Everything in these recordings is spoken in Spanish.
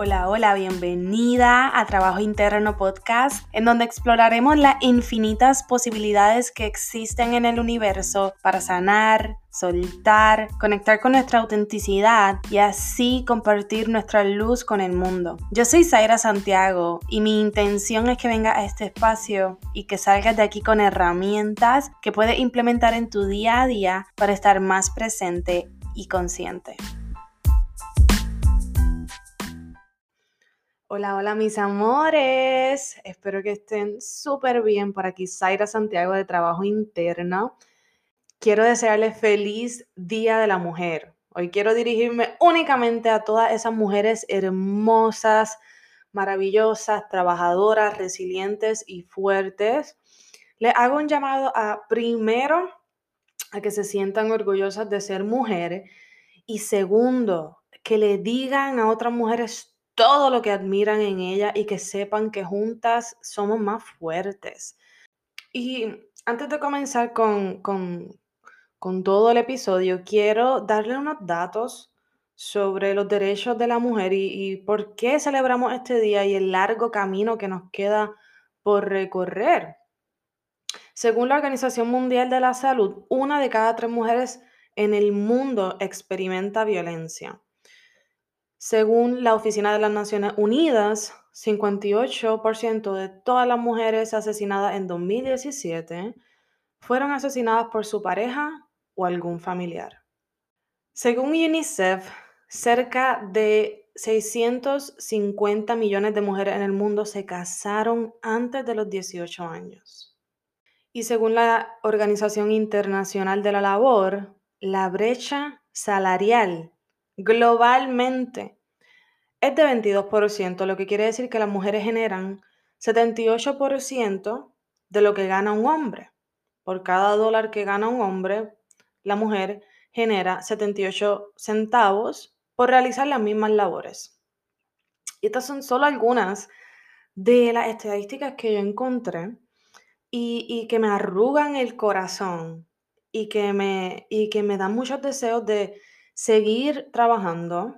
Hola, hola, bienvenida a Trabajo Interno Podcast, en donde exploraremos las infinitas posibilidades que existen en el universo para sanar, soltar, conectar con nuestra autenticidad y así compartir nuestra luz con el mundo. Yo soy Zaira Santiago y mi intención es que venga a este espacio y que salgas de aquí con herramientas que puedes implementar en tu día a día para estar más presente y consciente. Hola, hola mis amores. Espero que estén súper bien por aquí. Zaira Santiago de Trabajo Interno. Quiero desearles feliz Día de la Mujer. Hoy quiero dirigirme únicamente a todas esas mujeres hermosas, maravillosas, trabajadoras, resilientes y fuertes. Les hago un llamado a primero a que se sientan orgullosas de ser mujeres y segundo, que le digan a otras mujeres todo lo que admiran en ella y que sepan que juntas somos más fuertes. Y antes de comenzar con, todo el episodio, quiero darle unos datos sobre los derechos de la mujer y, y por qué celebramos este día y el largo camino que nos queda por recorrer. Según la Organización Mundial de la Salud, una de cada tres mujeres en el mundo experimenta violencia. Según la Oficina de las Naciones Unidas, 58% de todas las mujeres asesinadas en 2017 fueron asesinadas por su pareja o algún familiar. Según UNICEF, cerca de 650 millones de mujeres en el mundo se casaron antes de los 18 años. Y según la Organización Internacional de la Labor, la brecha salarial globalmente es de 22%, lo que quiere decir que las mujeres generan 78% de lo que gana un hombre. Por cada dólar que gana un hombre, la mujer genera 78 centavos por realizar las mismas labores. Y estas son solo algunas de las estadísticas que yo encontré y, que me arrugan el corazón y que me, y que me dan muchos deseos de seguir trabajando,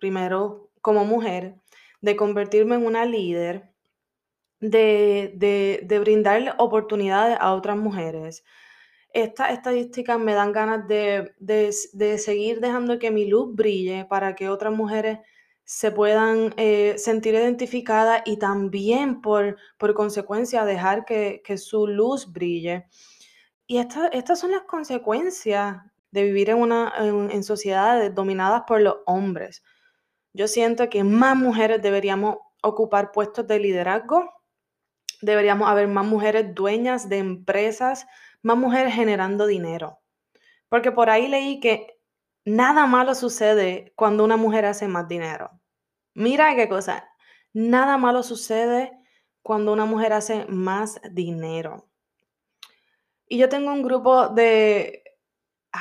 primero como mujer, de convertirme en una líder, de, de, brindarle oportunidades a otras mujeres. Estas estadísticas me dan ganas de, de, seguir dejando que mi luz brille para que otras mujeres se puedan eh, sentir identificadas y también por, por consecuencia dejar que, que, su luz brille. Y estas son las consecuencias de vivir en, una, en, sociedades dominadas por los hombres. Yo siento que más mujeres deberíamos ocupar puestos de liderazgo, deberíamos haber más mujeres dueñas de empresas, más mujeres generando dinero. Porque por ahí leí que nada malo sucede cuando una mujer hace más dinero. Mira qué cosa, nada malo sucede cuando una mujer hace más dinero. Y yo tengo un grupo de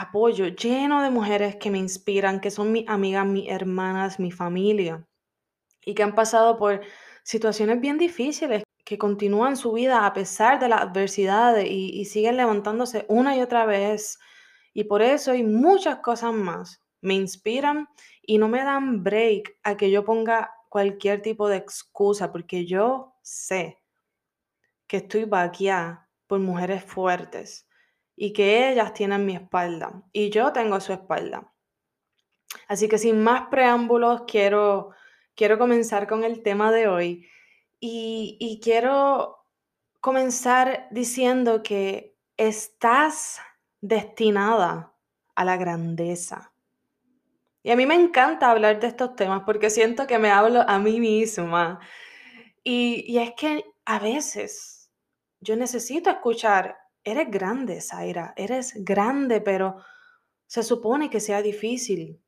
apoyo lleno de mujeres que me inspiran, que son mis amigas, mis hermanas, mi familia, y que han pasado por situaciones bien difíciles, que continúan su vida a pesar de las adversidades y, y siguen levantándose una y otra vez. Y por eso hay muchas cosas más. Me inspiran y no me dan break a que yo ponga cualquier tipo de excusa, porque yo sé que estoy vaqueada por mujeres fuertes y que ellas tienen mi espalda y yo tengo su espalda. Así que sin más preámbulos, quiero, quiero comenzar con el tema de hoy y, quiero comenzar diciendo que estás destinada a la grandeza. Y a mí me encanta hablar de estos temas porque siento que me hablo a mí misma. Y es que a veces yo necesito escuchar eres grande, Zaira, eres grande, pero se supone que sea difícil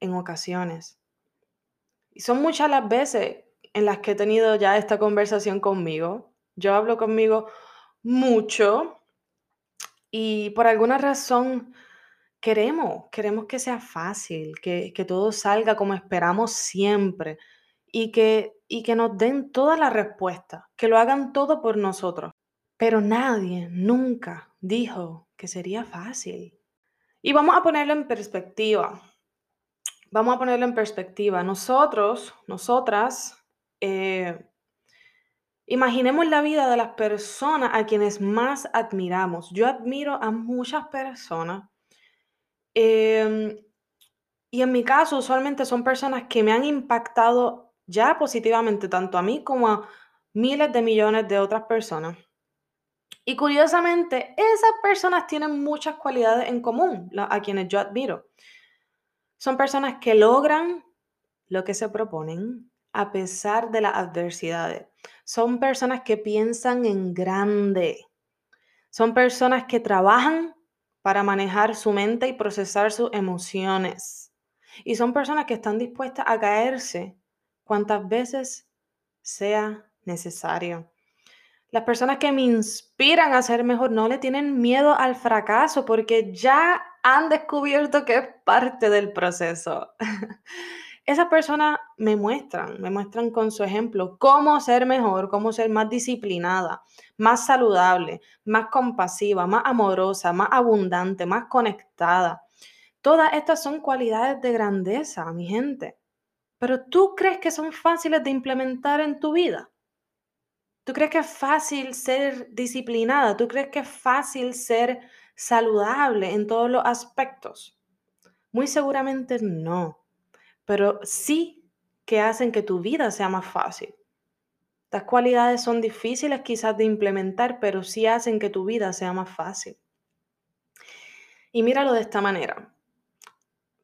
en ocasiones. Y son muchas las veces en las que he tenido ya esta conversación conmigo. Yo hablo conmigo mucho y por alguna razón queremos, queremos que sea fácil, que, que todo salga como esperamos siempre y que, y que nos den todas las respuestas, que lo hagan todo por nosotros. Pero nadie nunca dijo que sería fácil. Y vamos a ponerlo en perspectiva. vamos a ponerlo en perspectiva. Nosotros, nosotras, eh, imaginemos la vida de las personas a quienes más admiramos. Yo admiro a muchas personas. Em, y en mi caso, usualmente son personas que me han impactado ya positivamente, tanto a mí como a miles de millones de otras personas. Y curiosamente, esas personas tienen muchas cualidades en común, a quienes yo admiro. Son personas que logran lo que se proponen a pesar de las adversidades. Son personas que piensan en grande. Son personas que trabajan para manejar su mente y procesar sus emociones. Y son personas que están dispuestas a caerse cuantas veces sea necesario. Las personas que me inspiran a ser mejor no le tienen miedo al fracaso porque ya han descubierto que es parte del proceso. Esas personas me muestran, me muestran con su ejemplo cómo ser mejor, cómo ser más disciplinada, más saludable, más compasiva, más amorosa, más abundante, más conectada. Todas estas son cualidades de grandeza, mi gente. Pero ¿tú crees que son fáciles de implementar en tu vida? ¿Tú crees que es fácil ser disciplinada? ¿Tú crees que es fácil ser saludable en todos los aspectos? Muy seguramente no, pero sí que hacen que tu vida sea más fácil. Estas cualidades son difíciles quizás de implementar, pero sí hacen que tu vida sea más fácil. Y míralo de esta manera.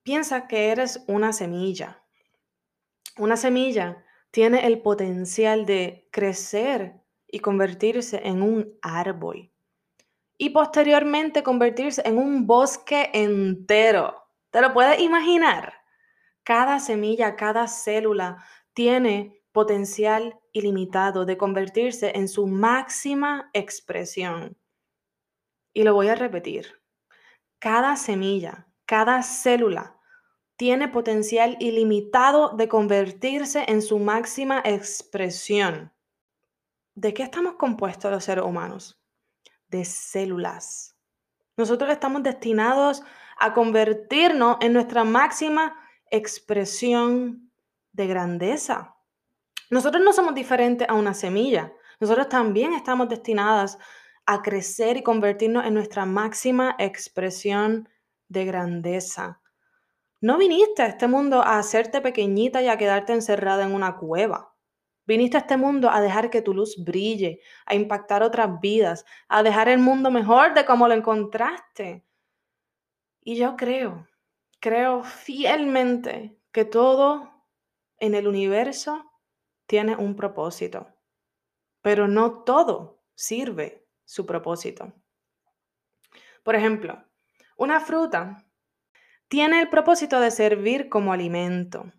Piensa que eres una semilla. Una semilla tiene el potencial de crecer y convertirse en un árbol. Y posteriormente convertirse en un bosque entero. ¿Te lo puedes imaginar? Cada semilla, cada célula tiene potencial ilimitado de convertirse en su máxima expresión. Y lo voy a repetir. Cada semilla, cada célula tiene potencial ilimitado de convertirse en su máxima expresión. ¿De qué estamos compuestos los seres humanos? De células. Nosotros estamos destinados a convertirnos en nuestra máxima expresión de grandeza. Nosotros no somos diferentes a una semilla. Nosotros también estamos destinadas a crecer y convertirnos en nuestra máxima expresión de grandeza. No viniste a este mundo a hacerte pequeñita y a quedarte encerrada en una cueva. Viniste a este mundo a dejar que tu luz brille, a impactar otras vidas, a dejar el mundo mejor de como lo encontraste. Y yo creo, creo fielmente que todo en el universo tiene un propósito, pero no todo sirve su propósito. Por ejemplo, una fruta tiene el propósito de servir como alimento,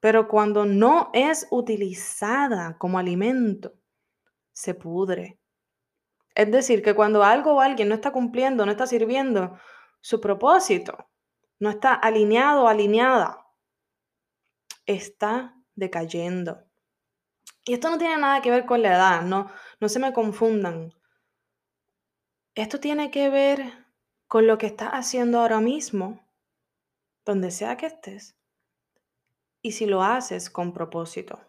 pero cuando no es utilizada como alimento, se pudre. Es decir, que cuando algo o alguien no está cumpliendo, no está sirviendo su propósito, no está alineado o alineada, está decayendo. Y esto no tiene nada que ver con la edad, no, no se me confundan. Esto tiene que ver con lo que estás haciendo ahora mismo donde sea que estés, y si lo haces con propósito.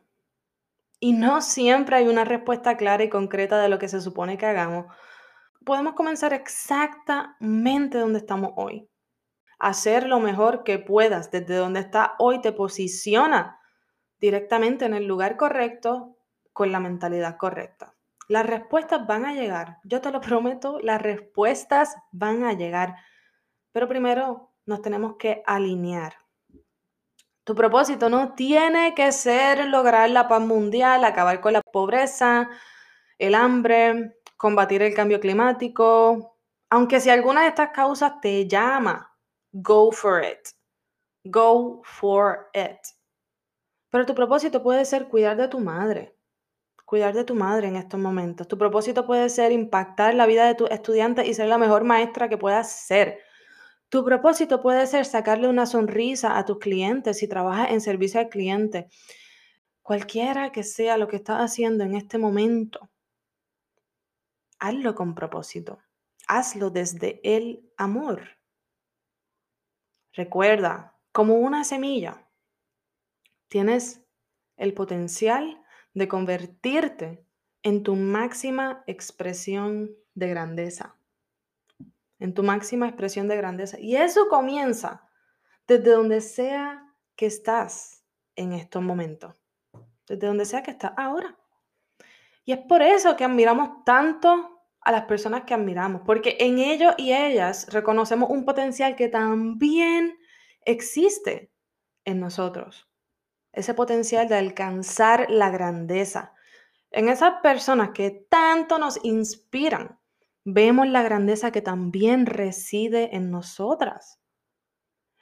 Y no siempre hay una respuesta clara y concreta de lo que se supone que hagamos. Podemos comenzar exactamente donde estamos hoy. Hacer lo mejor que puedas desde donde estás hoy te posiciona directamente en el lugar correcto con la mentalidad correcta. Las respuestas van a llegar, yo te lo prometo, las respuestas van a llegar. Pero primero nos tenemos que alinear. Tu propósito no tiene que ser lograr la paz mundial, acabar con la pobreza, el hambre, combatir el cambio climático. Aunque si alguna de estas causas te llama, go for it. Go for it. Pero tu propósito puede ser cuidar de tu madre, cuidar de tu madre en estos momentos. Tu propósito puede ser impactar la vida de tus estudiantes y ser la mejor maestra que puedas ser. Tu propósito puede ser sacarle una sonrisa a tus clientes si trabajas en servicio al cliente. Cualquiera que sea lo que estás haciendo en este momento, hazlo con propósito. Hazlo desde el amor. Recuerda, como una semilla, tienes el potencial de convertirte en tu máxima expresión de grandeza. En tu máxima expresión de grandeza. Y eso comienza desde donde sea que estás en estos momentos. Desde donde sea que estás ahora. Y es por eso que admiramos tanto a las personas que admiramos, porque en ellos y ellas reconocemos un potencial que también existe en nosotros. Ese potencial de alcanzar la grandeza. En esas personas que tanto nos inspiran, vemos la grandeza que también reside en nosotras.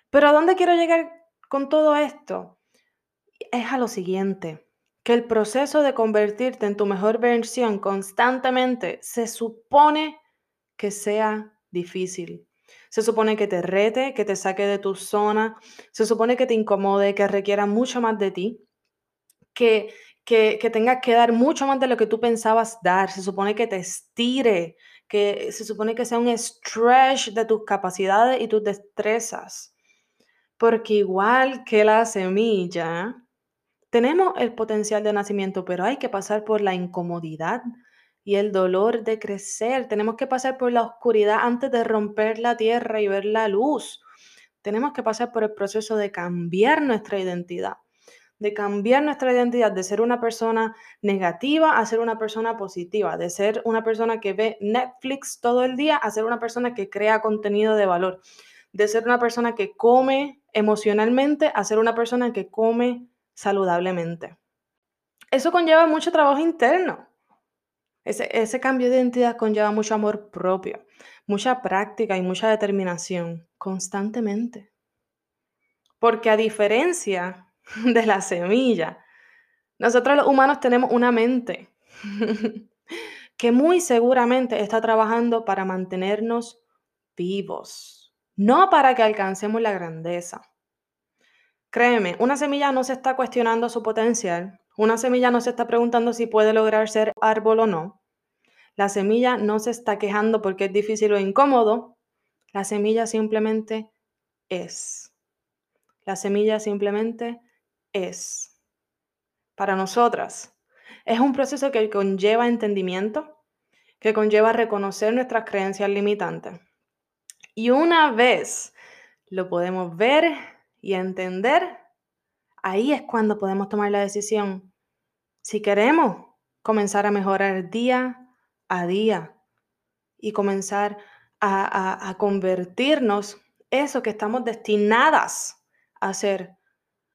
Pero ¿a dónde quiero llegar con todo esto? Es a lo siguiente que el proceso de convertirte en tu mejor versión constantemente se supone que sea difícil. Se supone que te rete, que te saque de tu zona, se supone que te incomode, que requiera mucho más de ti, que, que, que tengas que dar mucho más de lo que tú pensabas dar, se supone que te estire, que se supone que sea un stretch de tus capacidades y tus destrezas. Porque igual que la semilla, tenemos el potencial de nacimiento, pero hay que pasar por la incomodidad y el dolor de crecer. Tenemos que pasar por la oscuridad antes de romper la tierra y ver la luz. Tenemos que pasar por el proceso de cambiar nuestra identidad, de cambiar nuestra identidad, de ser una persona negativa a ser una persona positiva, de ser una persona que ve Netflix todo el día a ser una persona que crea contenido de valor, de ser una persona que come emocionalmente a ser una persona que come saludablemente. Eso conlleva mucho trabajo interno. Ese, cambio de identidad conlleva mucho amor propio, mucha práctica y mucha determinación constantemente. Porque a diferencia de la semilla, nosotros los humanos tenemos una mente que muy seguramente está trabajando para mantenernos vivos, no para que alcancemos la grandeza. Créeme, una semilla no se está cuestionando su potencial, una semilla no se está preguntando si puede lograr ser árbol o no. La semilla no se está quejando porque es difícil o incómodo. La semilla simplemente es. La semilla simplemente es. Para nosotras, es un proceso que conlleva entendimiento, que conlleva reconocer nuestras creencias limitantes. Y una vez lo podemos ver y entender, ahí es cuando podemos tomar la decisión si queremos comenzar a mejorar día a día y comenzar a, a convertirnos eso que estamos destinadas a hacer.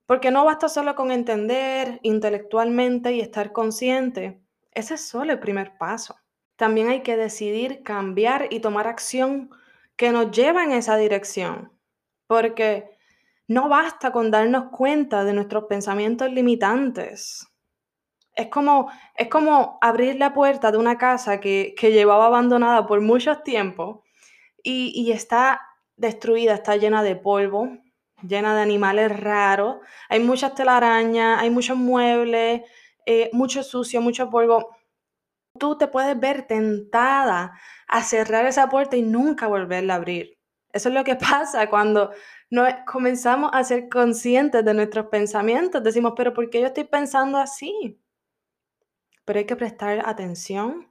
Porque no basta solo con entender intelectualmente y estar consciente. Ese es solo el primer paso. También hay que decidir cambiar y tomar acción que nos lleva en esa dirección. Porque no basta con darnos cuenta de nuestros pensamientos limitantes. Es como, es como abrir la puerta de una casa que, llevaba abandonada por muchos tiempos y, está destruida, está llena de polvo, llena de animales raros, hay muchas telarañas, hay muchos muebles, eh, mucho sucio, mucho polvo. Tú te puedes ver tentada a cerrar esa puerta y nunca volverla a abrir. Eso es lo que pasa cuando no, comenzamos a ser conscientes de nuestros pensamientos. Decimos, pero ¿por qué yo estoy pensando así? Pero hay que prestar atención,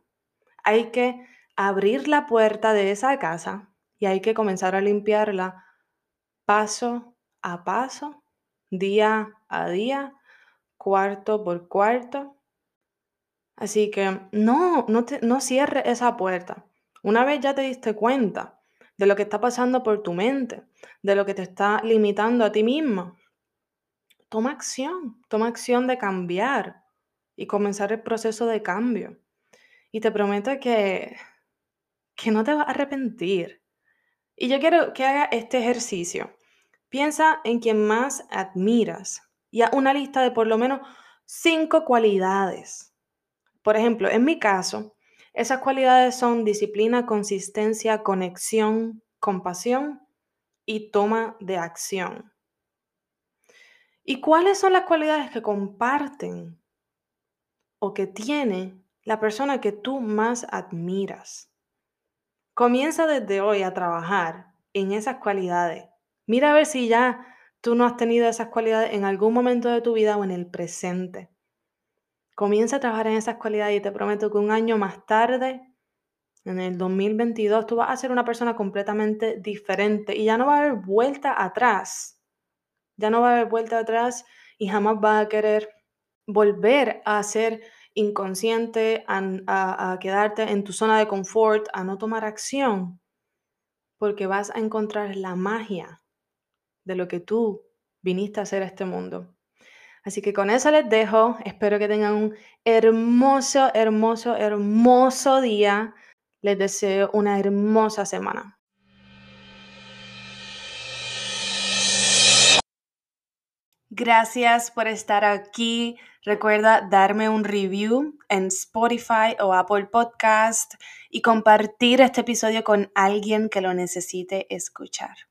hay que abrir la puerta de esa casa y hay que comenzar a limpiarla paso a paso, día a día, cuarto por cuarto. Así que no, no, te, no cierre esa puerta. Una vez ya te diste cuenta de lo que está pasando por tu mente, de lo que te está limitando a ti mismo. Toma acción, toma acción de cambiar y comenzar el proceso de cambio. Y te prometo que, que no te vas a arrepentir. Y yo quiero que haga este ejercicio. Piensa en quien más admiras y haz una lista de por lo menos cinco cualidades. Por ejemplo, en mi caso, esas cualidades son disciplina, consistencia, conexión, compasión y toma de acción. ¿Y cuáles son las cualidades que comparten o que tiene la persona que tú más admiras? Comienza desde hoy a trabajar en esas cualidades. Mira a ver si ya tú no has tenido esas cualidades en algún momento de tu vida o en el presente. Comienza a trabajar en esas cualidades y te prometo que un año más tarde, en el 2022, tú vas a ser una persona completamente diferente y ya no va a haber vuelta atrás. Ya no va a haber vuelta atrás y jamás vas a querer volver a ser inconsciente, a, a quedarte en tu zona de confort, a no tomar acción, porque vas a encontrar la magia de lo que tú viniste a hacer a este mundo. Así que con eso les dejo. Espero que tengan un hermoso, hermoso, hermoso día. Les deseo una hermosa semana. Gracias por estar aquí. Recuerda darme un review en Spotify o Apple Podcast y compartir este episodio con alguien que lo necesite escuchar.